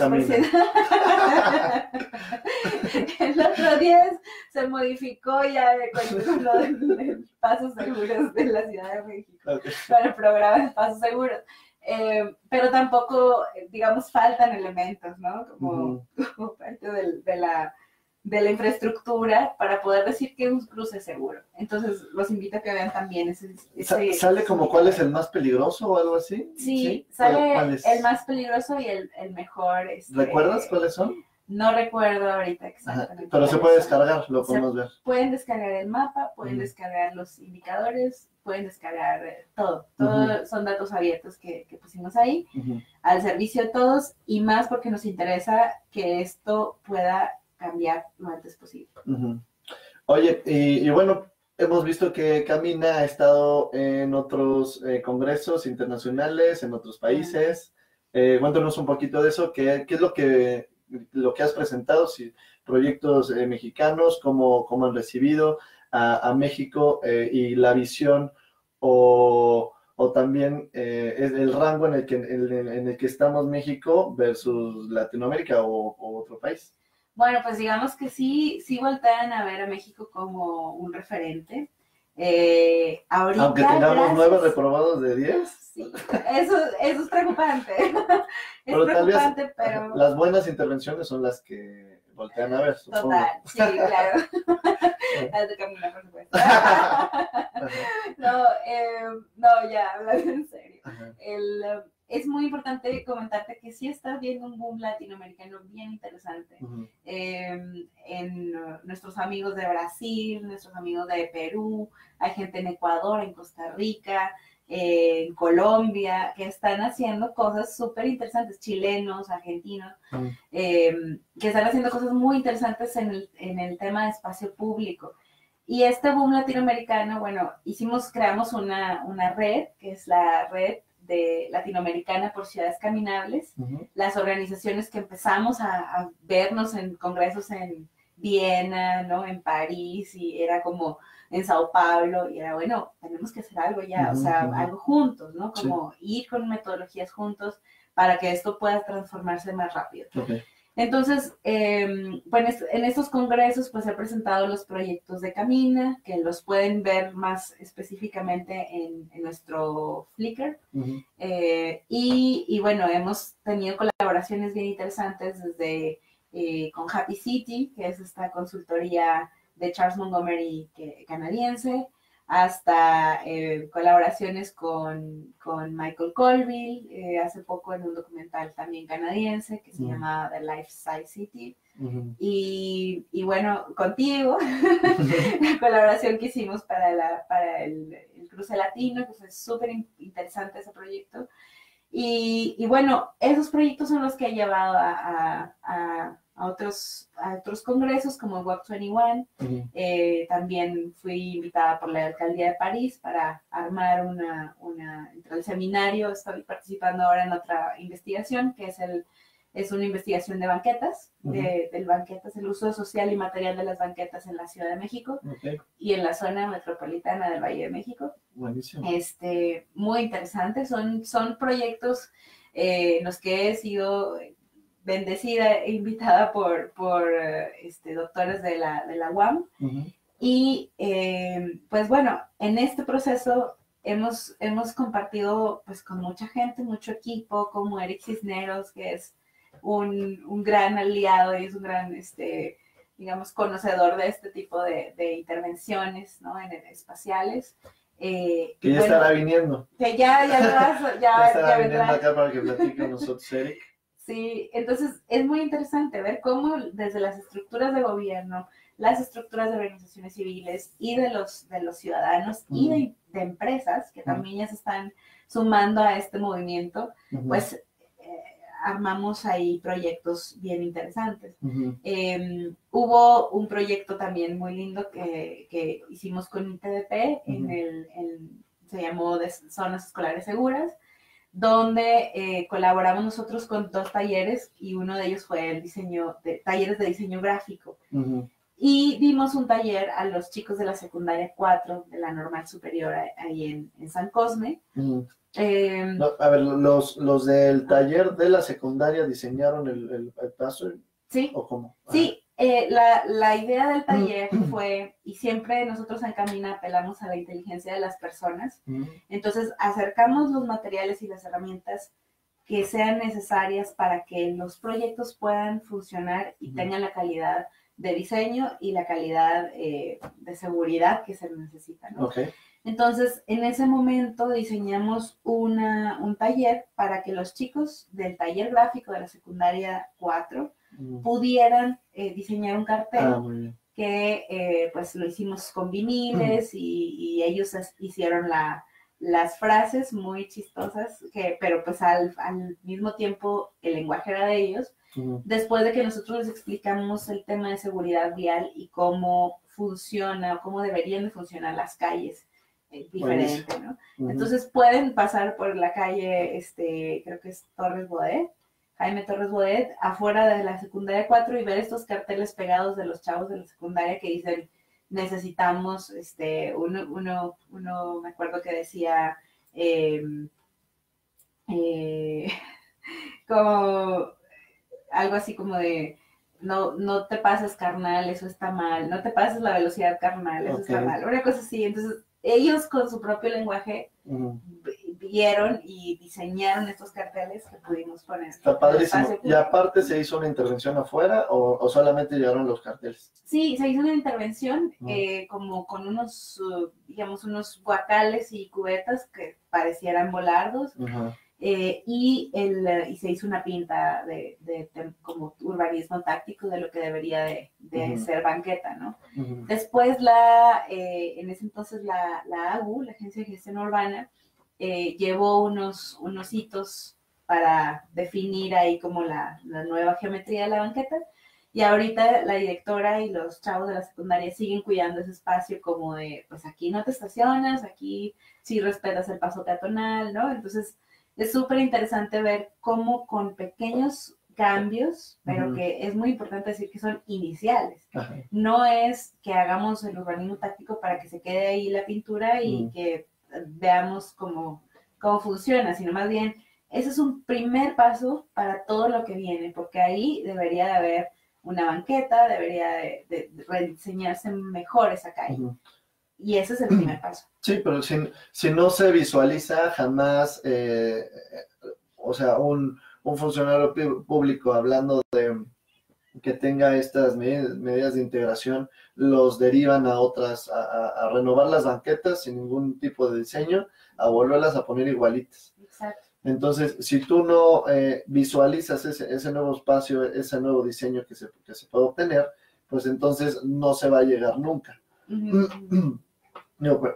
el otro 10 se modificó ya con lo de pasos seguros de la Ciudad de México, para el programa de pasos seguros. Eh, pero tampoco, digamos, faltan elementos, ¿no? Como, parte de la de la infraestructura para poder decir que un cruce es seguro. Entonces, los invito a que vean también ese... ¿Sale como cuál es el más peligroso o algo así? Sí, sale el más peligroso y el, mejor. Este, ¿Recuerdas cuáles son? No recuerdo ahorita exactamente. pero se puede descargar, lo podemos ver. Pueden descargar el mapa, pueden descargar los indicadores, pueden descargar eh, todo. Todo son datos abiertos que, pusimos ahí al servicio de todos y más porque nos interesa que esto pueda cambiar lo antes posible. Oye, y, bueno, hemos visto que Camina ha estado en otros eh, congresos internacionales, en otros países. Eh, cuéntanos un poquito de eso, ¿qué, qué es lo que, lo que has presentado? Si, proyectos eh, mexicanos, cómo, cómo, han recibido a, México y la visión o, o también el rango en el, que, en, el que estamos México versus Latinoamérica o otro país. Bueno, pues digamos que sí, sí voltean a ver a México como un referente. Eh, Aunque tengamos nueve reprobados de diez. Sí, eso, eso es preocupante. es preocupante, pero... Las buenas intervenciones son las que voltean a ver, supongo. Total, sí, claro. Las de caminar, por supuesto. no, eh, no, ya, hablando en serio. El, es muy importante comentarte que sí está viendo un boom latinoamericano bien interesante. Em, en nuestros amigos de Brasil, nuestros amigos de Perú, hay gente en Ecuador, en Costa Rica, en Colombia, que están haciendo cosas súper interesantes, chilenos, argentinos, em, que están haciendo cosas muy interesantes en el, en el tema de espacio público. Y este boom latinoamericano, bueno, hicimos, creamos una, una red, que es la red de Latinoamericana por Ciudades Caminables, las organizaciones que empezamos a, vernos en congresos en Viena, ¿no? En París, y era como en Sao Paulo, y era, bueno, tenemos que hacer algo ya, o sea, algo juntos, ¿no? Como ir con metodologías juntos para que esto pueda transformarse más rápido. Entonces, eh, pues en estos congresos pues he presentado los proyectos de Camina, que los pueden ver más específicamente en, nuestro Flickr. Eh, y, bueno, hemos tenido colaboraciones bien interesantes desde eh, con Happy City, que es esta consultoría de Charles Montgomery canadiense, hasta eh, colaboraciones con, Michael Colville, eh, hace poco en un documental también canadiense que se llama The Life Size City. y, bueno, contigo, la colaboración que hicimos para, la, para el, cruce latino, que fue súper interesante ese proyecto. Y, bueno, esos proyectos son los que he llevado a a otros, a otros congresos como WAP 21. Eh, también fui invitada por la alcaldía de París para armar una, una, entre el seminario, estoy participando ahora en otra investigación que es el es una investigación de banquetas, de, del banquetas, el uso social y material de las banquetas en la Ciudad de México y en la zona metropolitana del Valle de México. Buenísimo. Este, muy interesante, son, son proyectos eh, en los que he sido bendecida e invitada por, por este, doctores de la, de la UAM. Y eh, pues bueno, en este proceso hemos, hemos compartido pues con mucha gente, mucho equipo, como Eric Cisneros, que es un, un gran aliado y es un gran, este, digamos, conocedor de este tipo de, de intervenciones ¿no? en, espaciales. Eh, que ya estará viniendo. Que ya, ya, ya, ya, estará viniendo acá para que platique con nosotros, Eric. Sí, entonces es muy interesante ver cómo desde las estructuras de gobierno, las estructuras de organizaciones civiles y de los, de los ciudadanos y de, empresas que también ya se están sumando a este movimiento, pues eh, armamos ahí proyectos bien interesantes. Em, hubo un proyecto también muy lindo que, que hicimos con ITDP, en el, se llamó Zonas Escolares Seguras donde eh, colaboramos nosotros con dos talleres y uno de ellos fue el diseño de talleres de diseño gráfico. Y dimos un taller a los chicos de la secundaria 4 de la normal superior ahí en, San Cosme. Em, a ver, los, los del taller de la secundaria diseñaron el, el, paso. Sí. ¿O cómo? Sí, eh, la, la, idea del taller fue, y siempre nosotros en Camina apelamos a la inteligencia de las personas, entonces acercamos los materiales y las herramientas que sean necesarias para que los proyectos puedan funcionar y tengan la calidad de diseño y la calidad eh, de seguridad que se necesita. Entonces, en ese momento diseñamos una, un taller para que los chicos del taller gráfico de la secundaria 4 pudieran eh, diseñar un cartel ah, que eh, pues lo hicimos con viniles y, ellos hicieron la, las frases muy chistosas, que, pero pues al, mismo tiempo el lenguaje era de ellos. Después de que nosotros les explicamos el tema de seguridad vial y cómo funciona, cómo deberían de funcionar las calles eh, diferente, ¿no? Entonces pueden pasar por la calle, este, creo que es Torres Bodet, Jaime Torres Bodet, afuera de la secundaria 4 y ver estos carteles pegados de los chavos de la secundaria que dicen necesitamos, este, uno, uno, uno me acuerdo que decía, em, eh, como algo así como de, no, no te pases carnal, eso está mal, no te pases la velocidad carnal, eso está mal, una cosa así, entonces ellos con su propio lenguaje y diseñaron estos carteles que pudimos poner. Está padrísimo. ¿Y aparte se hizo una intervención afuera o, solamente llegaron los carteles? Sí, se hizo una intervención eh, como con unos, uh, digamos, unos guacales y cubetas que parecieran volardos. Eh, y, el, y se hizo una pinta de, como urbanismo táctico de lo que debería de, ser banqueta, ¿no? Después la, eh, en ese entonces la, la AGU, la Agencia de Gestión Urbana, eh, llevó unos, unos hitos para definir ahí como la, nueva geometría de la banqueta. Y ahorita la directora y los chavos de la secundaria siguen cuidando ese espacio como de, pues aquí no te estacionas, aquí sí respetas el paso peatonal, ¿no? Entonces es súper interesante ver cómo con pequeños cambios, pero que es muy importante decir que son iniciales. No es que hagamos el urbanismo táctico para que se quede ahí la pintura y que veamos cómo, cómo funciona, sino más bien, ese es un primer paso para todo lo que viene, porque ahí debería de haber una banqueta, debería de, rediseñarse mejor esa calle. Y ese es el primer paso. Sí, pero si, si no se visualiza jamás, eh, o sea, un, un, funcionario público hablando de que tenga estas medidas, de integración, los derivan a otras, a, renovar las banquetas sin ningún tipo de diseño, a volverlas a poner igualitas. Exacto. Entonces, si tú no eh, visualizas ese, ese, nuevo espacio, ese nuevo diseño que se, que se puede obtener, pues entonces no se va a llegar nunca.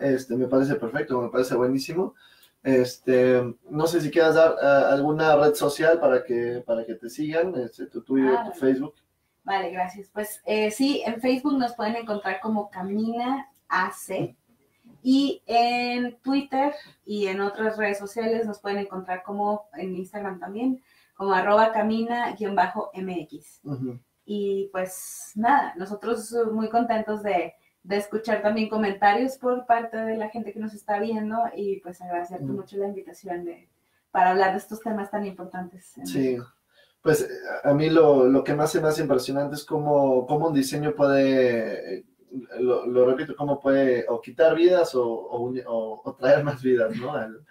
este, me parece perfecto, me parece buenísimo. Este, no sé si quieras dar eh, alguna red social para que, para que te sigan, este, tu Twitter, ah, tu Facebook. Vale, gracias. Pues eh, sí, en Facebook nos pueden encontrar como Camina AC y en Twitter y en otras redes sociales nos pueden encontrar como en Instagram también, como arroba camina-mx. Y pues nada, nosotros muy contentos de, de, escuchar también comentarios por parte de la gente que nos está viendo y pues agradecerte mucho la invitación de, para hablar de estos temas tan importantes. Sí, pues a mí lo, lo, que más se me hace impresionante es cómo, cómo un diseño puede lo, repito, cómo puede o quitar vidas o, o, traer más vidas, ¿no? Al,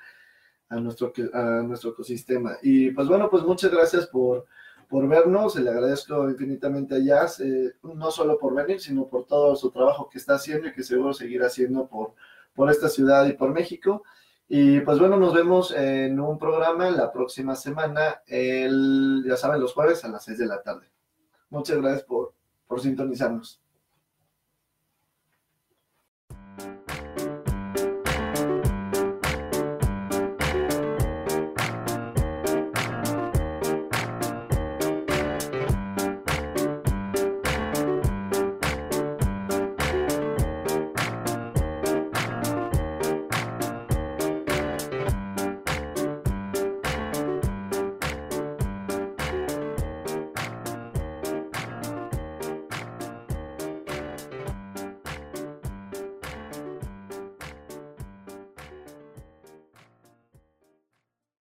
a, nuestro, a nuestro ecosistema. Y pues bueno, pues muchas gracias por, por vernos, le agradezco infinitamente a Jazz, eh, no solo por venir, sino por todo su trabajo que está haciendo y que seguro seguirá haciendo por, por esta ciudad y por México. Y pues bueno, nos vemos en un programa la próxima semana, el, ya saben, los jueves a las 6 de la tarde. Muchas gracias por, por sintonizarnos.